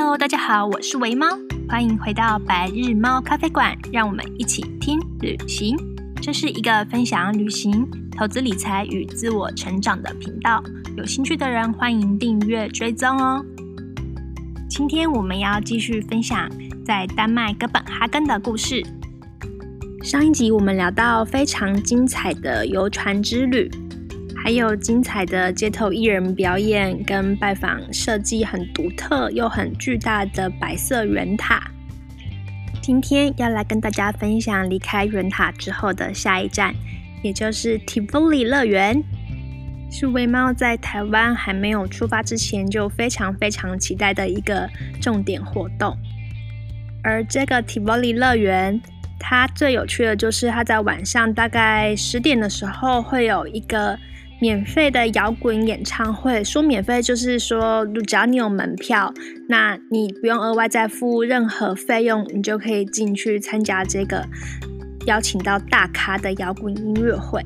Hello，大家好，我是微猫，欢迎回到白日猫咖啡馆，让我们一起听旅行。这是一个分享旅行、投资理财与自我成长的频道，有兴趣的人欢迎订阅追踪哦。今天我们要继续分享在丹麦哥本哈根的故事。上一集我们聊到非常精彩的游船之旅。还有精彩的街头艺人表演，跟拜访设计很独特又很巨大的白色圆塔。今天要来跟大家分享离开圆塔之后的下一站，也就是 Tivoli 乐园，是微猫在台湾还没有出发之前就非常非常期待的一个重点活动。而这个 Tivoli 乐园，它最有趣的就是它在晚上大概十点的时候会有一个。免费的摇滚演唱会，说免费就是说，只要你有门票，那你不用额外再付任何费用，你就可以进去参加这个邀请到大咖的摇滚音乐会。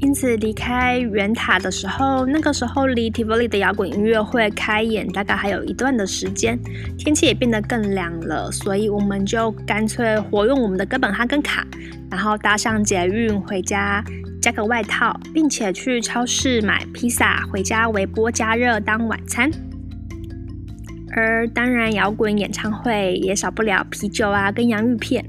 因此，离开圆塔的时候，那个时候离 Tivoli 的摇滚音乐会开演大概还有一段的时间，天气也变得更凉了，所以我们就干脆活用我们的哥本哈根卡，然后搭上捷运回家。加个外套，并且去超市买披萨回家微波加热当晚餐。而当然，摇滚演唱会也少不了啤酒啊，跟洋芋片。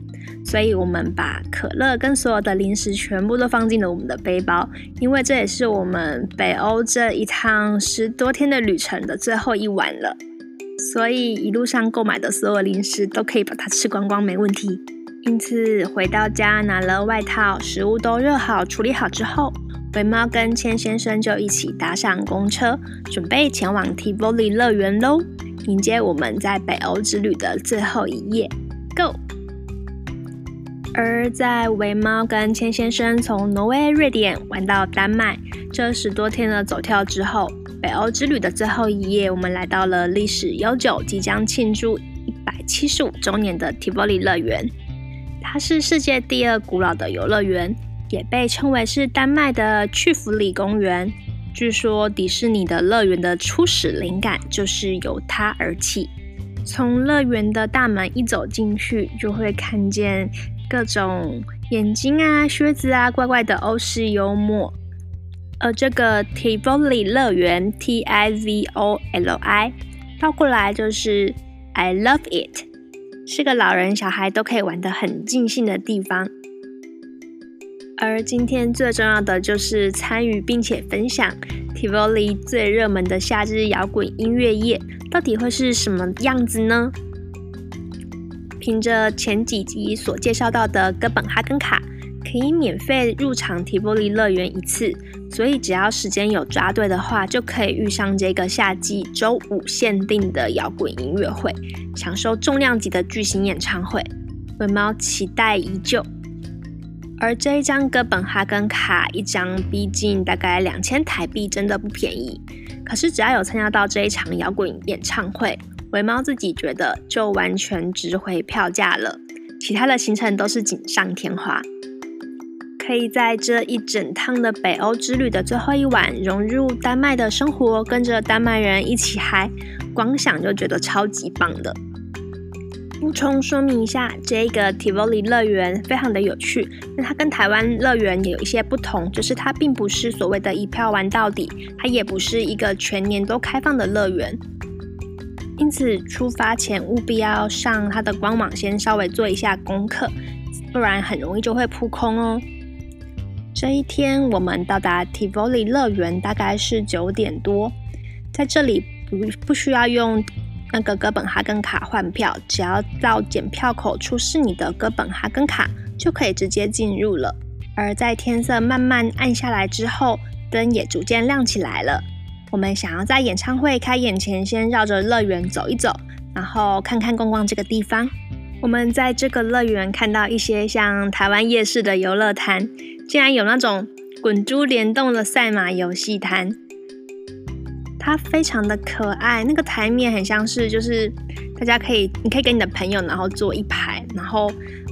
所以我们把可乐跟所有的零食全部都放进了我们的背包，因为这也是我们北欧这一趟十多天的旅程的最后一晚了。所以一路上购买的所有零食都可以把它吃光光，没问题。因此回到家拿了外套，食物都热好处理好之后，微猫跟千先生就一起搭上公车，准备前往 Tivoli 乐园喽，迎接我们在北欧之旅的最后一夜。Go！而在微猫跟千先生从挪威、瑞典玩到丹麦这十多天的走跳之后，北欧之旅的最后一夜，我们来到了历史悠久、即将庆祝一百七十五周年的 Tivoli 乐园。它是世界第二古老的游乐园，也被称为是丹麦的去弗里公园。据说迪士尼的乐园的初始灵感就是由它而起。从乐园的大门一走进去，就会看见各种眼睛啊、靴子啊，怪怪的欧式幽默。而这个 Tivoli 乐园 （T I V O L I） 倒过来就是 I love it。是个老人小孩都可以玩得很尽兴的地方，而今天最重要的就是参与并且分享 Tivoli 最热门的夏日摇滚音乐夜到底会是什么样子呢？凭着前几集所介绍到的哥本哈根卡，可以免费入场 Tivoli 乐园一次。所以，只要时间有抓对的话，就可以遇上这个夏季周五限定的摇滚音乐会，享受重量级的巨型演唱会。微猫期待已久。而这一张哥本哈根卡，一张逼近大概两千台币，真的不便宜。可是，只要有参加到这一场摇滚演唱会，微猫自己觉得就完全值回票价了。其他的行程都是锦上添花。可以在这一整趟的北欧之旅的最后一晚融入丹麦的生活，跟着丹麦人一起嗨，光想就觉得超级棒的。补充说明一下，这个 Tivoli 乐园非常的有趣，那它跟台湾乐园有一些不同，就是它并不是所谓的一票玩到底，它也不是一个全年都开放的乐园。因此出发前务必要上它的官网先稍微做一下功课，不然很容易就会扑空哦。这一天，我们到达 Tivoli 乐园大概是九点多，在这里不不需要用那个哥本哈根卡换票，只要到检票口出示你的哥本哈根卡，就可以直接进入了。而在天色慢慢暗下来之后，灯也逐渐亮起来了。我们想要在演唱会开演前先绕着乐园走一走，然后看看逛逛这个地方。我们在这个乐园看到一些像台湾夜市的游乐摊。竟然有那种滚珠联动的赛马游戏摊，它非常的可爱。那个台面很像是，就是大家可以，你可以跟你的朋友，然后坐一排，然后，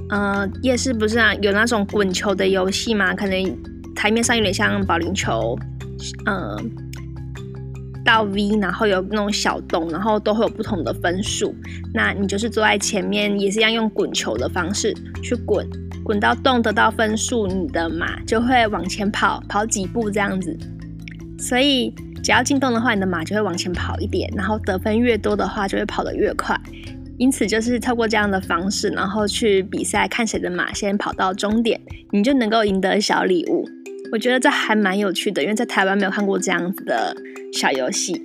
呃，夜市不是啊，有那种滚球的游戏嘛？可能台面上有点像保龄球，呃，到 V，然后有那种小洞，然后都会有不同的分数。那你就是坐在前面，也是一样用滚球的方式去滚，滚到洞得到分数，你的马就会往前跑，跑几步这样子。所以只要进洞的话，你的马就会往前跑一点，然后得分越多的话，就会跑得越快。因此，就是透过这样的方式，然后去比赛，看谁的马先跑到终点，你就能够赢得小礼物。我觉得这还蛮有趣的，因为在台湾没有看过这样子的小游戏。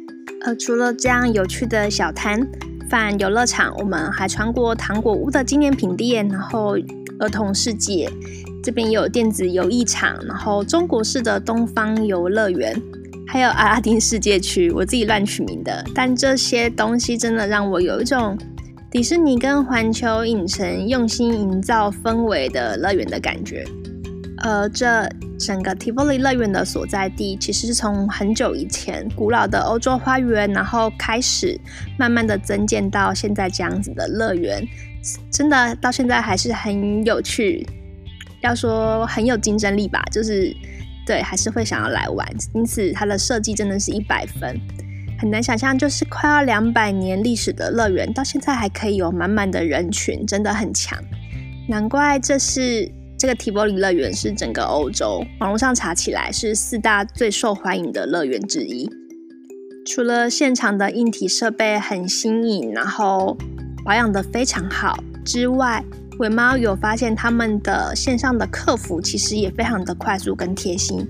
呃，除了这样有趣的小摊贩游乐场，我们还穿过糖果屋的纪念品店，然后儿童世界这边也有电子游艺场，然后中国式的东方游乐园。还有阿拉丁世界区，我自己乱取名的，但这些东西真的让我有一种。迪士尼跟环球影城用心营造氛围的乐园的感觉，而这整个提佛里乐园的所在地，其实是从很久以前古老的欧洲花园，然后开始慢慢的增建到现在这样子的乐园，真的到现在还是很有趣，要说很有竞争力吧，就是对，还是会想要来玩，因此它的设计真的是一百分。很难想象，就是快要两百年历史的乐园，到现在还可以有满满的人群，真的很强。难怪这是这个提波里乐园是整个欧洲网络上查起来是四大最受欢迎的乐园之一。除了现场的硬体设备很新颖，然后保养得非常好之外，尾猫有发现他们的线上的客服其实也非常的快速跟贴心。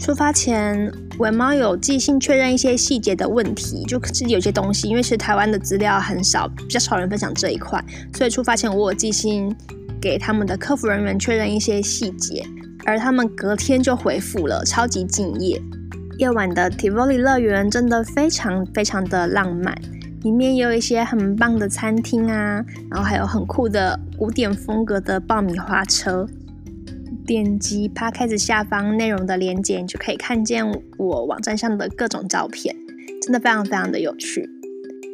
出发前，尾猫有寄信确认一些细节的问题，就是有些东西，因为是台湾的资料很少，比较少人分享这一块，所以出发前我有寄信给他们的客服人员确认一些细节，而他们隔天就回复了，超级敬业。夜晚的提佛里乐园真的非常非常的浪漫，里面也有一些很棒的餐厅啊，然后还有很酷的古典风格的爆米花车。点击 Podcast 下方内容的链接，你就可以看见我网站上的各种照片，真的非常非常的有趣。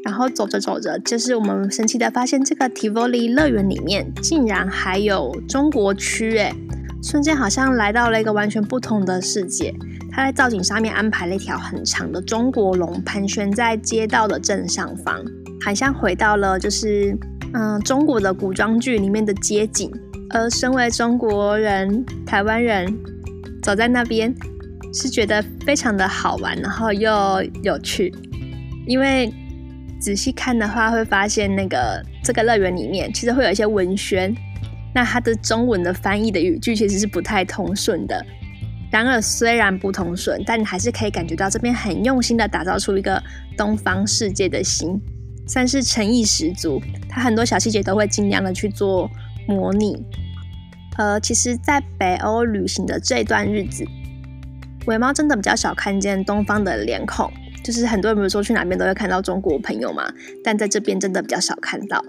然后走着走着，就是我们神奇的发现，这个 Tivoli 乐园里面竟然还有中国区，诶，瞬间好像来到了一个完全不同的世界。他在造景上面安排了一条很长的中国龙，盘旋在街道的正上方，好像回到了就是嗯中国的古装剧里面的街景。而身为中国人、台湾人，走在那边是觉得非常的好玩，然后又有趣。因为仔细看的话，会发现那个这个乐园里面其实会有一些文宣，那它的中文的翻译的语句其实是不太通顺的。然而虽然不通顺，但你还是可以感觉到这边很用心的打造出一个东方世界的心，算是诚意十足。它很多小细节都会尽量的去做。模拟，呃，其实，在北欧旅行的这段日子，尾猫真的比较少看见东方的脸孔，就是很多人比如说去哪边都会看到中国朋友嘛，但在这边真的比较少看到。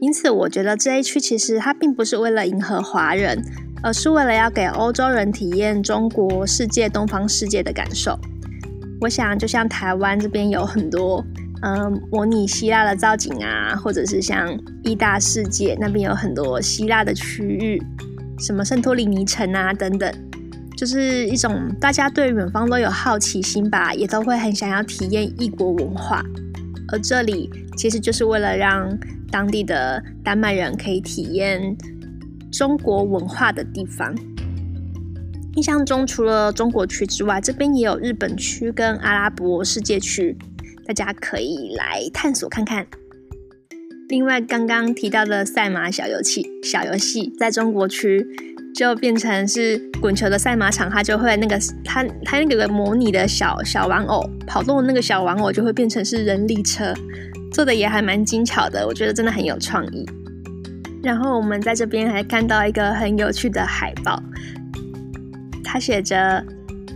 因此，我觉得这一区其实它并不是为了迎合华人，而是为了要给欧洲人体验中国世界、东方世界的感受。我想，就像台湾这边有很多。嗯，模拟希腊的造景啊，或者是像意大世界那边有很多希腊的区域，什么圣托里尼城啊等等，就是一种大家对远方都有好奇心吧，也都会很想要体验异国文化。而这里其实就是为了让当地的丹麦人可以体验中国文化的地方。印象中，除了中国区之外，这边也有日本区跟阿拉伯世界区。大家可以来探索看看。另外，刚刚提到的赛马小游戏，小游戏在中国区就变成是滚球的赛马场，它就会那个它它那个模拟的小小玩偶跑动的那个小玩偶就会变成是人力车，做的也还蛮精巧的，我觉得真的很有创意。然后我们在这边还看到一个很有趣的海报，它写着。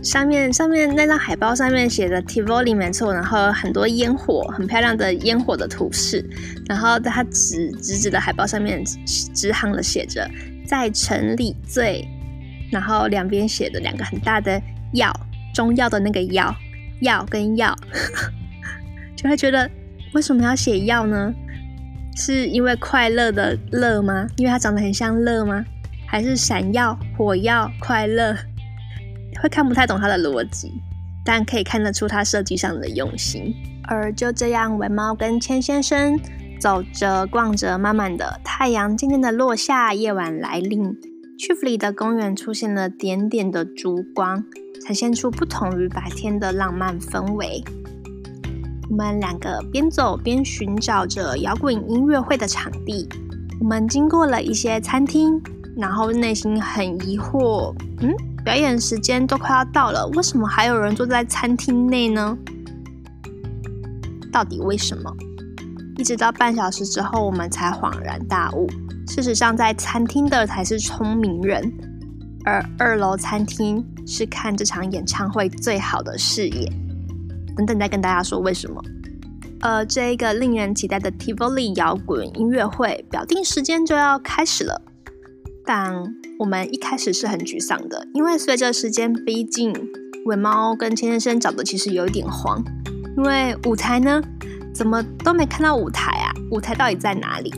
上面上面那张海报上面写着 Tivoli 没错，然后很多烟火，很漂亮的烟火的图示，然后在它直直直的海报上面直行的写着在城里最，然后两边写的两个很大的药，中药的那个药，药跟药，就会觉得为什么要写药呢？是因为快乐的乐吗？因为它长得很像乐吗？还是闪耀火药快乐？会看不太懂它的逻辑，但可以看得出它设计上的用心。而就这样，文猫跟千先生走着逛着，慢慢的太阳渐渐的落下，夜晚来临，屈弗里的公园出现了点点的烛光，呈现出不同于白天的浪漫氛围。我们两个边走边寻找着摇滚音乐会的场地。我们经过了一些餐厅，然后内心很疑惑，嗯，表演时间都快要到了，为什么还有人坐在餐厅内呢？到底为什么？一直到半小时之后，我们才恍然大悟。事实上，在餐厅的才是聪明人，而二楼餐厅是看这场演唱会最好的视野。等等，再跟大家说为什么。呃，这一个令人期待的 Tivoli 摇滚音乐会，表定时间就要开始了。但我们一开始是很沮丧的，因为随着时间逼近，尾猫跟千先生找的其实有一点慌。因为舞台呢，怎么都没看到舞台啊？舞台到底在哪里？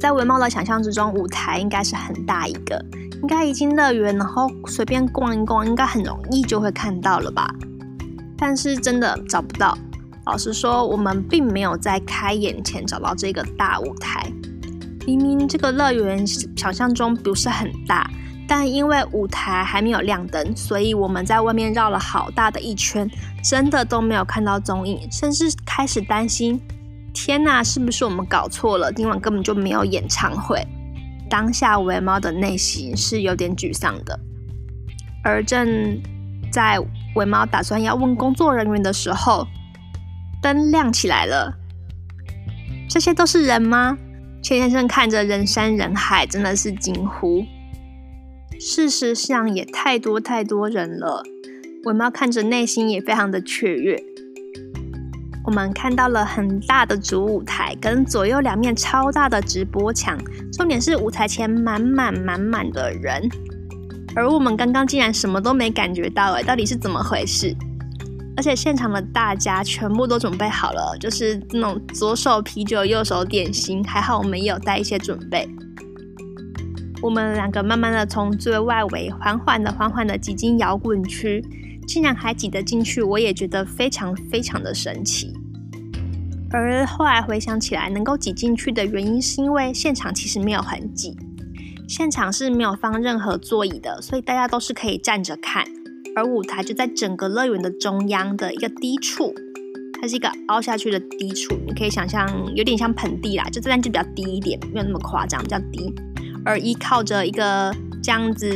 在尾猫的想象之中，舞台应该是很大一个，应该一进乐园，然后随便逛一逛，应该很容易就会看到了吧？但是真的找不到。老实说，我们并没有在开演前找到这个大舞台。明明这个乐园想象中不是很大。但因为舞台还没有亮灯，所以我们在外面绕了好大的一圈，真的都没有看到踪影，甚至开始担心：天哪，是不是我们搞错了？今晚根本就没有演唱会。当下维猫的内心是有点沮丧的。而正在尾猫打算要问工作人员的时候，灯亮起来了。这些都是人吗？千先生看着人山人海，真的是惊呼。事实上也太多太多人了，尾猫看着内心也非常的雀跃。我们看到了很大的主舞台跟左右两面超大的直播墙，重点是舞台前满满满满的人，而我们刚刚竟然什么都没感觉到，哎，到底是怎么回事？而且现场的大家全部都准备好了，就是那种左手啤酒右手点心，还好我们也有带一些准备。我们两个慢慢的从最外围缓缓的、缓缓的挤进摇滚区，竟然还挤得进去，我也觉得非常非常的神奇。而后来回想起来，能够挤进去的原因是因为现场其实没有很挤，现场是没有放任何座椅的，所以大家都是可以站着看。而舞台就在整个乐园的中央的一个低处，它是一个凹下去的低处，你可以想象有点像盆地啦，就这边就比较低一点，没有那么夸张，比较低。而依靠着一个这样子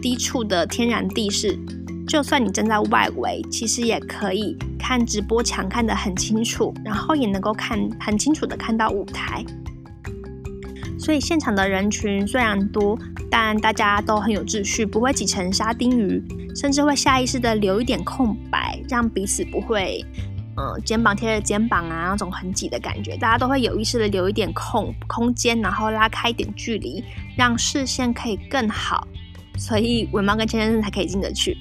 低处的天然地势，就算你站在外围，其实也可以看直播墙看得很清楚，然后也能够看很清楚的看到舞台。所以现场的人群虽然多，但大家都很有秩序，不会挤成沙丁鱼，甚至会下意识的留一点空白，让彼此不会。嗯，肩膀贴着肩膀啊，那种很挤的感觉，大家都会有意识的留一点空空间，然后拉开一点距离，让视线可以更好。所以尾猫跟千千才可以进得去。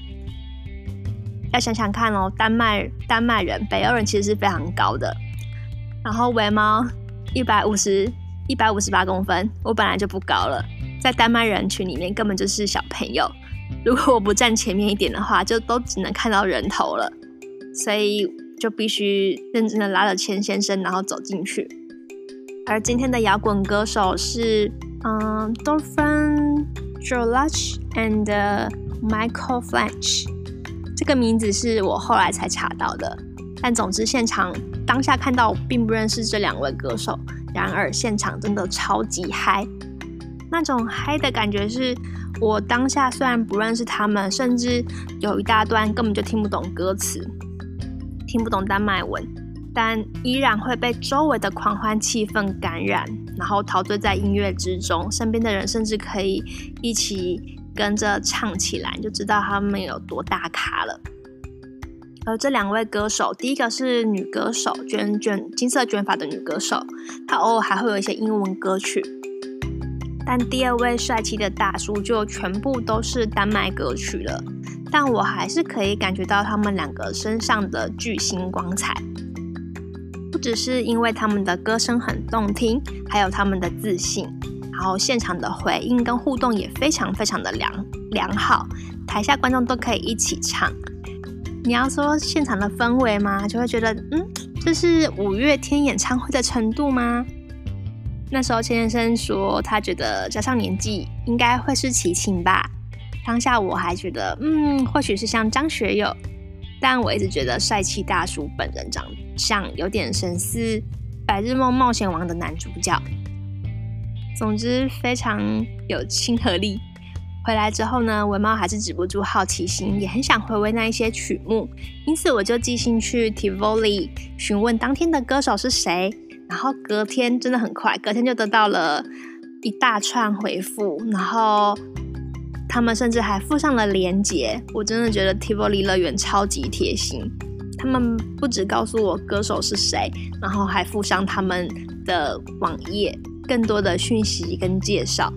要想想看哦，丹麦丹麦人、北欧人其实是非常高的。然后尾猫一百五十一百五十八公分，我本来就不高了，在丹麦人群里面根本就是小朋友。如果我不站前面一点的话，就都只能看到人头了。所以。就必须认真的拉着钱先生，然后走进去。而今天的摇滚歌手是嗯，Thorfinn Jorlache and Michael Flanch。这个名字是我后来才查到的。但总之，现场当下看到并不认识这两位歌手，然而现场真的超级嗨。那种嗨的感觉是，我当下虽然不认识他们，甚至有一大段根本就听不懂歌词。听不懂丹麦文，但依然会被周围的狂欢气氛感染，然后陶醉在音乐之中。身边的人甚至可以一起跟着唱起来，就知道他们有多大咖了。而这两位歌手，第一个是女歌手，卷卷金色卷发的女歌手，她偶尔还会有一些英文歌曲。但第二位帅气的大叔，就全部都是丹麦歌曲了。但我还是可以感觉到他们两个身上的巨星光彩，不只是因为他们的歌声很动听，还有他们的自信，然后现场的回应跟互动也非常非常的良良好，台下观众都可以一起唱。你要说现场的氛围吗？就会觉得，嗯，这是五月天演唱会的程度吗？那时候钱先生说，他觉得加上年纪，应该会是齐秦吧。当下我还觉得，嗯，或许是像张学友，但我一直觉得帅气大叔本人长相有点神似《白日梦冒险王》的男主角。总之非常有亲和力。回来之后呢，微猫还是止不住好奇心，也很想回味那一些曲目，因此我就寄信去 Tivoli 询问当天的歌手是谁。然后隔天真的很快，隔天就得到了一大串回复，然后他们甚至还附上了链接。我真的觉得 Tivoli 乐园超级贴心，他们不只告诉我歌手是谁，然后还附上他们的网页。更多的讯息跟介绍，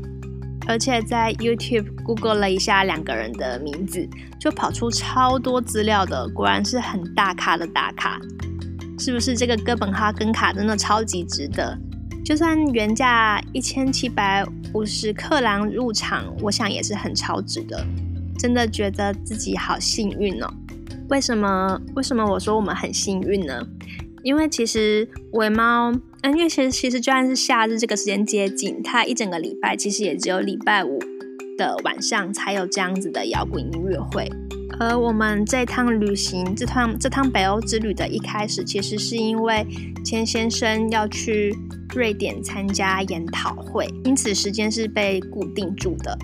而且在 YouTube Google 了一下两个人的名字，就跑出超多资料的，果然是很大咖的大咖，是不是？这个哥本哈根卡真的超级值得，就算原价一千七百五十克朗入场，我想也是很超值的，真的觉得自己好幸运哦。为什么？为什么我说我们很幸运呢？因为其实尾猫，嗯，因为其实其实就算是夏日这个时间接近，它一整个礼拜其实也只有礼拜五的晚上才有这样子的摇滚音乐会。而我们这趟旅行，这趟这趟北欧之旅的一开始，其实是因为千先生要去瑞典参加研讨会，因此时间是被固定住的。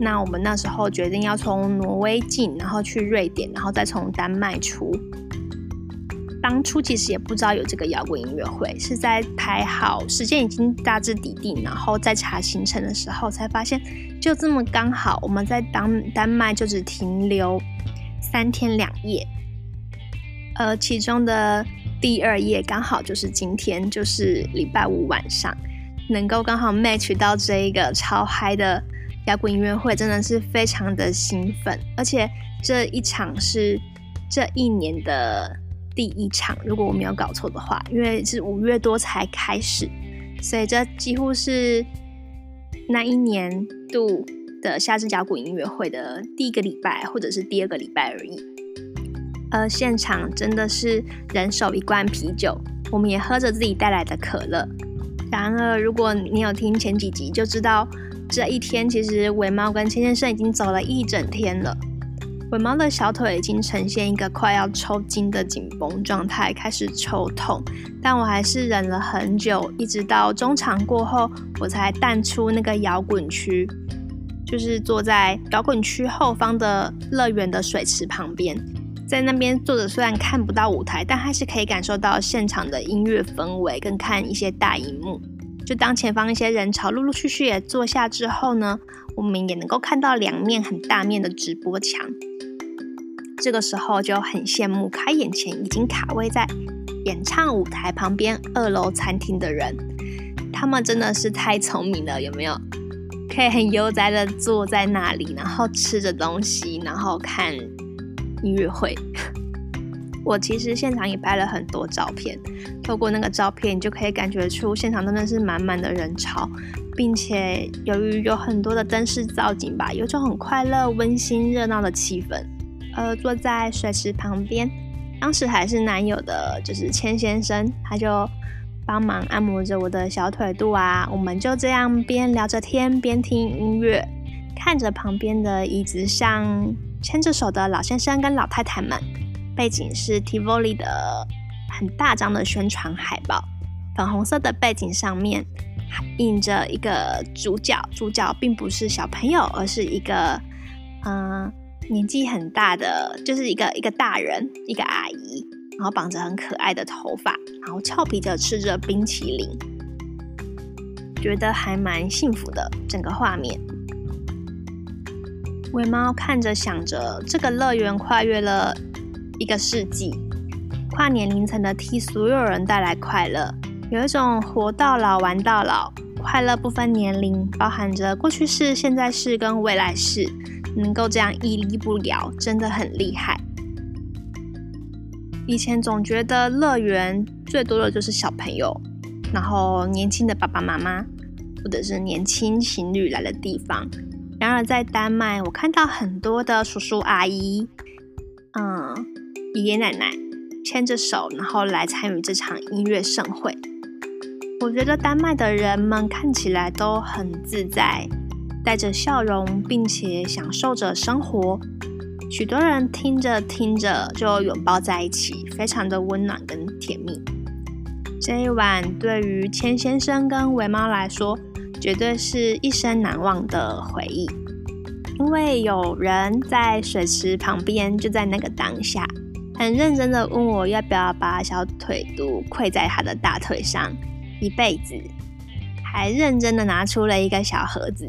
那我们那时候决定要从挪威进，然后去瑞典，然后再从丹麦出。当初其实也不知道有这个摇滚音乐会，是在排好时间已经大致底定，然后再查行程的时候才发现，就这么刚好我们在丹丹麦就只停留三天两夜，呃其中的第二夜刚好就是今天，就是礼拜五晚上，能够刚好 match 到这一个超嗨的摇滚音乐会，真的是非常的兴奋，而且这一场是这一年的。第一场，如果我没有搞错的话，因为是五月多才开始，所以这几乎是那一年度的夏日摇滚音乐会的第一个礼拜，或者是第二个礼拜而已。而现场真的是人手一罐啤酒，我们也喝着自己带来的可乐。然而，如果你有听前几集，就知道这一天其实微猫跟千先生已经走了一整天了。微猫的小腿已经呈现一个快要抽筋的紧绷状态，开始抽痛，但我还是忍了很久，一直到中场过后，我才淡出那个摇滚区，就是坐在摇滚区后方的乐园的水池旁边，在那边坐着，虽然看不到舞台，但还是可以感受到现场的音乐氛围，跟看一些大荧幕。就当前方一些人潮陆陆续续也坐下之后呢，我们也能够看到两面很大面的直播墙。这个时候就很羡慕开演前已经卡位在演唱舞台旁边二楼餐厅的人，他们真的是太聪明了，有没有？可以很悠哉的坐在那里，然后吃着东西，然后看音乐会。我其实现场也拍了很多照片，透过那个照片，你就可以感觉出现场真的是满满的人潮，并且由于有很多的灯饰造景吧，有种很快乐、温馨、热闹的气氛。呃，坐在水池旁边，当时还是男友的，就是千先生，他就帮忙按摩着我的小腿肚啊。我们就这样边聊着天，边听音乐，看着旁边的椅子上牵着手的老先生跟老太太们。背景是 Tivoli 的很大张的宣传海报，粉红色的背景上面印着一个主角，主角并不是小朋友，而是一个嗯。年纪很大的，就是一个一个大人，一个阿姨，然后绑着很可爱的头发，然后俏皮的吃着冰淇淋，觉得还蛮幸福的整个画面。微猫看着想着，这个乐园跨越了一个世纪，跨年龄层的替所有人带来快乐，有一种活到老玩到老，快乐不分年龄，包含着过去式、现在式跟未来式。能够这样屹立不摇，真的很厉害。以前总觉得乐园最多的就是小朋友，然后年轻的爸爸妈妈，或者是年轻情侣来的地方。然而在丹麦，我看到很多的叔叔阿姨，嗯，爷爷奶奶牵着手，然后来参与这场音乐盛会。我觉得丹麦的人们看起来都很自在，带着笑容，并且享受着生活。许多人听着听着就拥抱在一起，非常的温暖跟甜蜜。这一晚对于千先生跟维猫来说，绝对是一生难忘的回忆。因为有人在水池旁边，就在那个当下，很认真的问我要不要把小腿肚跪在他的大腿上。一辈子，还认真的拿出了一个小盒子。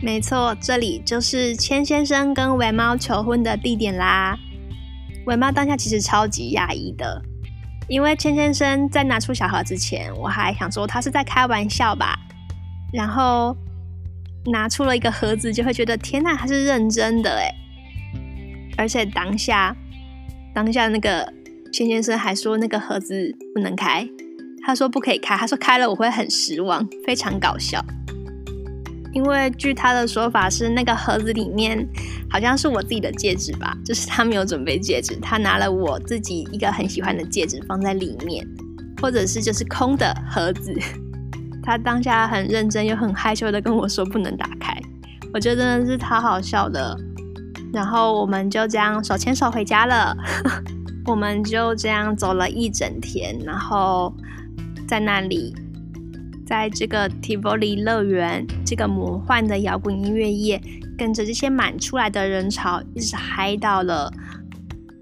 没错，这里就是千先生跟维猫求婚的地点啦。尾猫当下其实超级讶异的，因为千先生在拿出小盒子前，我还想说他是在开玩笑吧。然后拿出了一个盒子，就会觉得天哪，他是认真的哎。而且当下，当下那个千先生还说那个盒子不能开。他说不可以开，他说开了我会很失望，非常搞笑。因为据他的说法是，那个盒子里面好像是我自己的戒指吧，就是他没有准备戒指，他拿了我自己一个很喜欢的戒指放在里面，或者是就是空的盒子。他当下很认真又很害羞的跟我说不能打开，我觉得真的是超好笑的。然后我们就这样手牵手回家了，我们就这样走了一整天，然后。在那里，在这个 Tivoli 乐园，这个魔幻的摇滚音乐夜，跟着这些满出来的人潮，一直嗨到了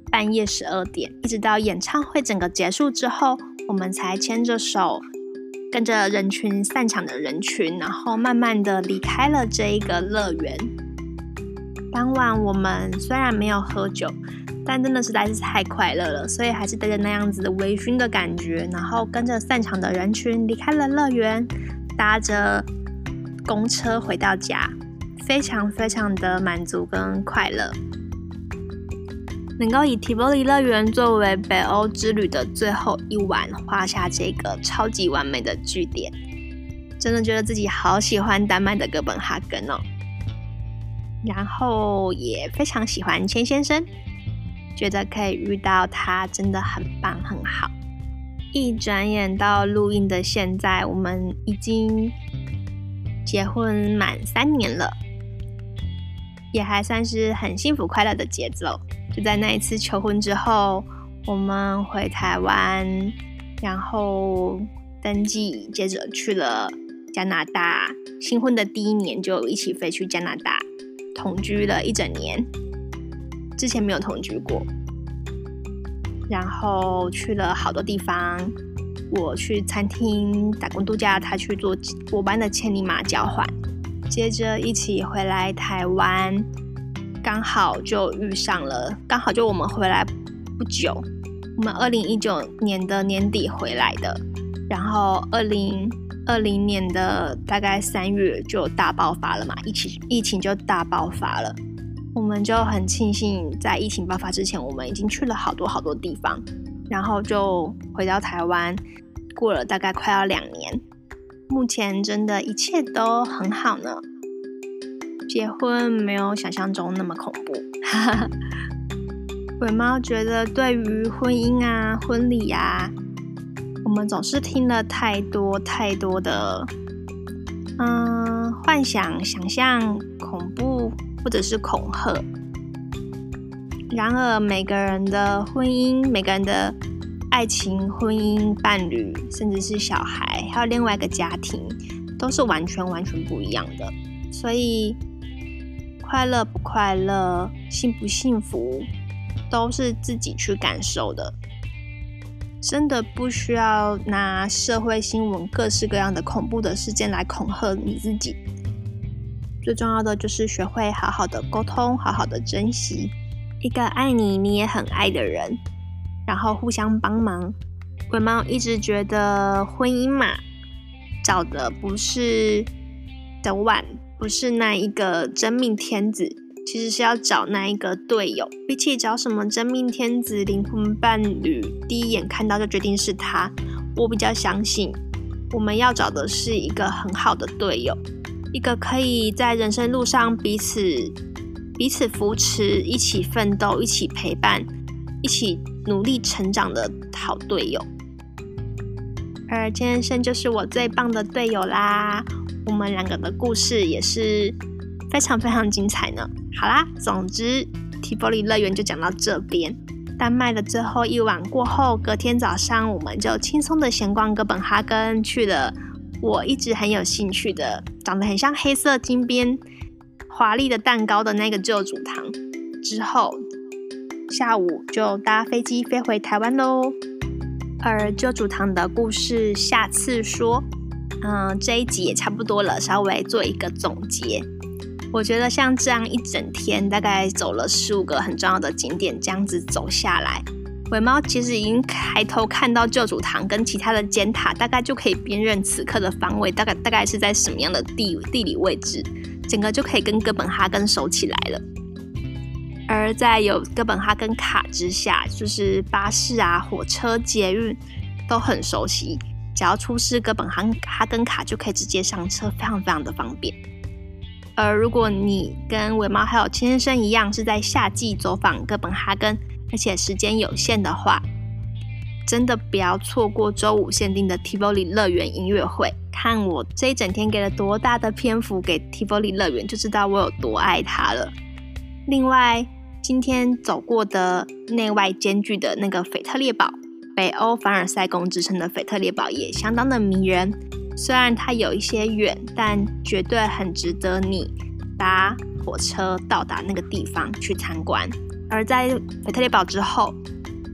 半夜十二点，一直到演唱会整个结束之后，我们才牵着手，跟着人群散场的人群，然后慢慢的离开了这一个乐园。当晚我们虽然没有喝酒。但真的实在是太快乐了，所以还是带着那样子微醺的感觉，然后跟着散场的人群离开了乐园，搭着公车回到家，非常非常的满足跟快乐。能够以提波里乐园作为北欧之旅的最后一晚，画下这个超级完美的句点，真的觉得自己好喜欢丹麦的哥本哈根哦，然后也非常喜欢千先生。觉得可以遇到他真的很棒很好。一转眼到录音的现在，我们已经结婚满三年了，也还算是很幸福快乐的节奏。就在那一次求婚之后，我们回台湾，然后登记，接着去了加拿大。新婚的第一年就一起飞去加拿大，同居了一整年。之前没有同居过，然后去了好多地方。我去餐厅打工度假，他去做我班的千里马交换。接着一起回来台湾，刚好就遇上了，刚好就我们回来不久。我们二零一九年的年底回来的，然后二零二零年的大概三月就大爆发了嘛，疫情疫情就大爆发了。我们就很庆幸，在疫情爆发之前，我们已经去了好多好多地方，然后就回到台湾，过了大概快要两年，目前真的一切都很好呢。结婚没有想象中那么恐怖，鬼猫觉得，对于婚姻啊、婚礼啊，我们总是听了太多太多的，嗯，幻想、想象、恐怖。或者是恐吓。然而，每个人的婚姻、每个人的爱情、婚姻伴侣，甚至是小孩，还有另外一个家庭，都是完全完全不一样的。所以，快乐不快乐、幸不幸福，都是自己去感受的。真的不需要拿社会新闻各式各样的恐怖的事件来恐吓你自己。最重要的就是学会好好的沟通，好好的珍惜一个爱你，你也很爱的人，然后互相帮忙。鬼猫一直觉得婚姻嘛，找的不是的晚，不是那一个真命天子，其实是要找那一个队友。比起找什么真命天子、灵魂伴侣，第一眼看到就决定是他，我比较相信，我们要找的是一个很好的队友。一个可以在人生路上彼此彼此扶持、一起奋斗、一起陪伴、一起努力成长的好队友。而千先生就是我最棒的队友啦！我们两个的故事也是非常非常精彩呢。好啦，总之提波里乐园就讲到这边。丹麦的最后一晚过后，隔天早上我们就轻松的闲逛哥本哈根，去了我一直很有兴趣的，长得很像黑色金边华丽的蛋糕的那个旧主堂。之后下午就搭飞机飞回台湾喽。而旧主堂的故事下次说。嗯，这一集也差不多了，稍微做一个总结。我觉得像这样一整天，大概走了十五个很重要的景点，这样子走下来，尾猫其实已经抬头看到旧主堂跟其他的尖塔，大概就可以辨认此刻的方位，大概大概是在什么样的地地理位置，整个就可以跟哥本哈根熟起来了。而在有哥本哈根卡之下，就是巴士啊、火车、捷运都很熟悉，只要出示哥本哈根卡就可以直接上车，非常非常的方便。而如果你跟尾猫还有千先生一样是在夏季走访哥本哈根，而且时间有限的话，真的不要错过周五限定的 Tivoli 乐园音乐会。看我这一整天给了多大的篇幅给 Tivoli 乐园，就知道我有多爱它了。另外，今天走过的内外兼具的那个腓特烈堡，北欧凡尔赛宫之称的腓特烈堡也相当的迷人。虽然它有一些远，但绝对很值得你搭火车到达那个地方去参观。而在腓特烈堡之后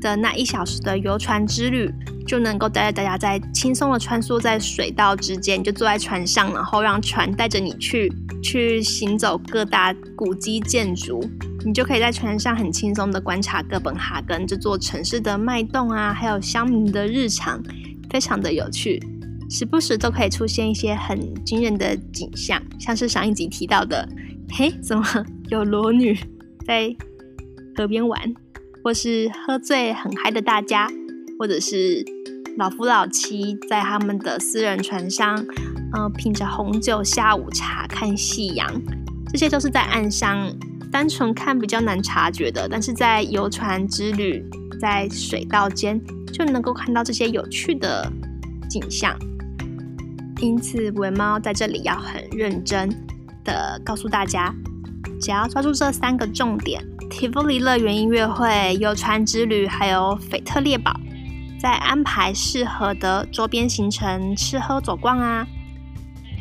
的那一小时的游船之旅，就能够带着大家在轻松的穿梭在水道之间，就坐在船上，然后让船带着你去去行走各大古迹建筑，你就可以在船上很轻松的观察哥本哈根这座城市的脉动啊，还有乡民的日常，非常的有趣。时不时都可以出现一些很惊人的景象，像是上一集提到的，嘿，怎么有裸女在河边玩，或是喝醉很嗨的大家，或者是老夫老妻在他们的私人船上，嗯、呃，品着红酒下午茶看夕阳，这些都是在岸上单纯看比较难察觉的，但是在游船之旅在水道间就能够看到这些有趣的景象。因此，尾猫在这里要很认真的告诉大家，只要抓住这三个重点：Tivoli 乐园音乐会、游船之旅，还有腓特烈堡，再安排适合的周边行程，吃喝走逛啊，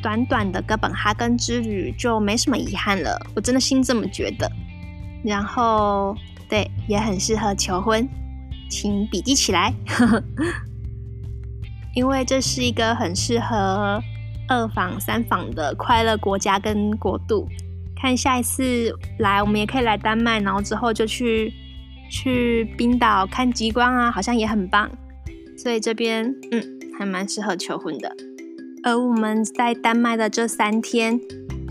短短的哥本哈根之旅就没什么遗憾了。我真的心这么觉得。然后，对，也很适合求婚，请笔记起来。因为这是一个很适合二访三访的快乐国家跟国度，看下一次来，我们也可以来丹麦，然后之后就去去冰岛看极光啊，好像也很棒。所以这边嗯，还蛮适合求婚的。而我们在丹麦的这三天，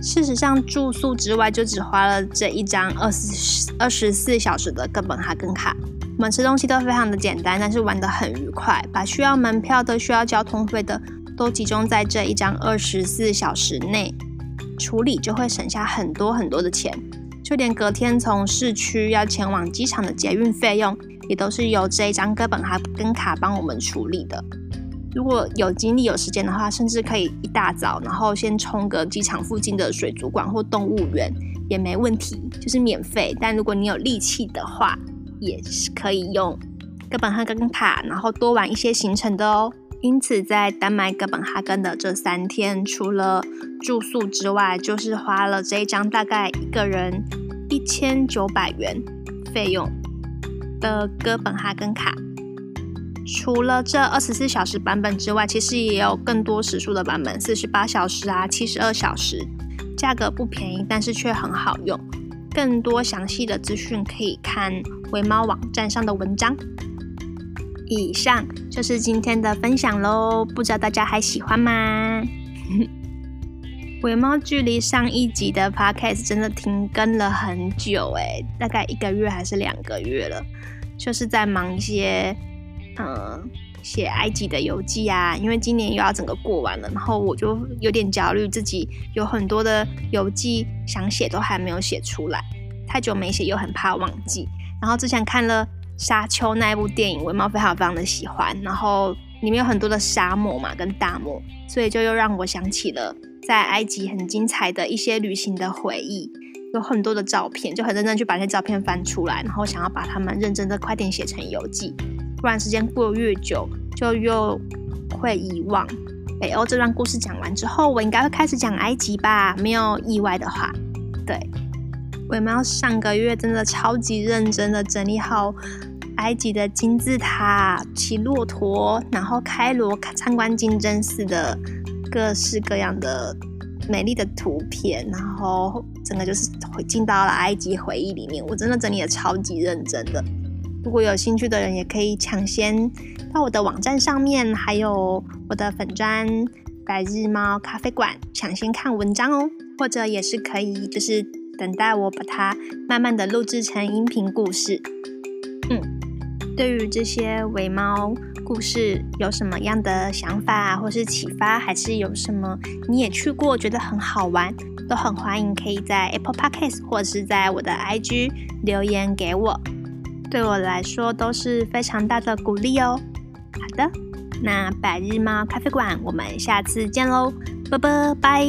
事实上住宿之外，就只花了这一张二十二十四小时的哥本哈根卡。我们吃东西都非常的简单，但是玩得很愉快。把需要门票的、需要交通费的，都集中在这一张二十四小时内处理，就会省下很多很多的钱。就连隔天从市区要前往机场的捷运费用，也都是由这一张哥本哈根卡帮我们处理的。如果有精力、有时间的话，甚至可以一大早，然后先冲个机场附近的水族馆或动物园也没问题，就是免费。但如果你有力气的话，也是可以用哥本哈根卡，然后多玩一些行程的哦。因此，在丹麦哥本哈根的这三天，除了住宿之外，就是花了这一张大概一个人一千九百元费用的哥本哈根卡。除了这二十四小时版本之外，其实也有更多时数的版本，四十八小时啊，七十二小时，价格不便宜，但是却很好用。更多详细的资讯可以看尾猫网站上的文章。以上就是今天的分享喽，不知道大家还喜欢吗？尾猫距离上一集的 podcast 真的停更了很久诶，大概一个月还是两个月了，就是在忙一些嗯写埃及的游记啊，因为今年又要整个过完了，然后我就有点焦虑，自己有很多的游记想写都还没有写出来，太久没写又很怕忘记。然后之前看了《沙丘》那一部电影，我猫非常非常的喜欢，然后里面有很多的沙漠嘛跟大漠，所以就又让我想起了在埃及很精彩的一些旅行的回忆，有很多的照片，就很认真去把那些照片翻出来，然后想要把它们认真的快点写成游记。不然时间过越久，就又会遗忘。北欧这段故事讲完之后，我应该会开始讲埃及吧？没有意外的话，对。唯猫上个月真的超级认真的整理好埃及的金字塔、骑骆驼，然后开罗参观金针寺的各式各样的美丽的图片，然后整个就是回进到了埃及回忆里面。我真的整理的超级认真的。如果有兴趣的人，也可以抢先到我的网站上面，还有我的粉专白日猫咖啡馆抢先看文章哦。或者也是可以，就是等待我把它慢慢的录制成音频故事。嗯，对于这些唯猫故事有什么样的想法或是启发，还是有什么你也去过觉得很好玩，都很欢迎可以在 Apple Podcast 或者是在我的 IG 留言给我。对我来说都是非常大的鼓励哦。好的，那百日猫咖啡馆，我们下次见喽，拜拜拜。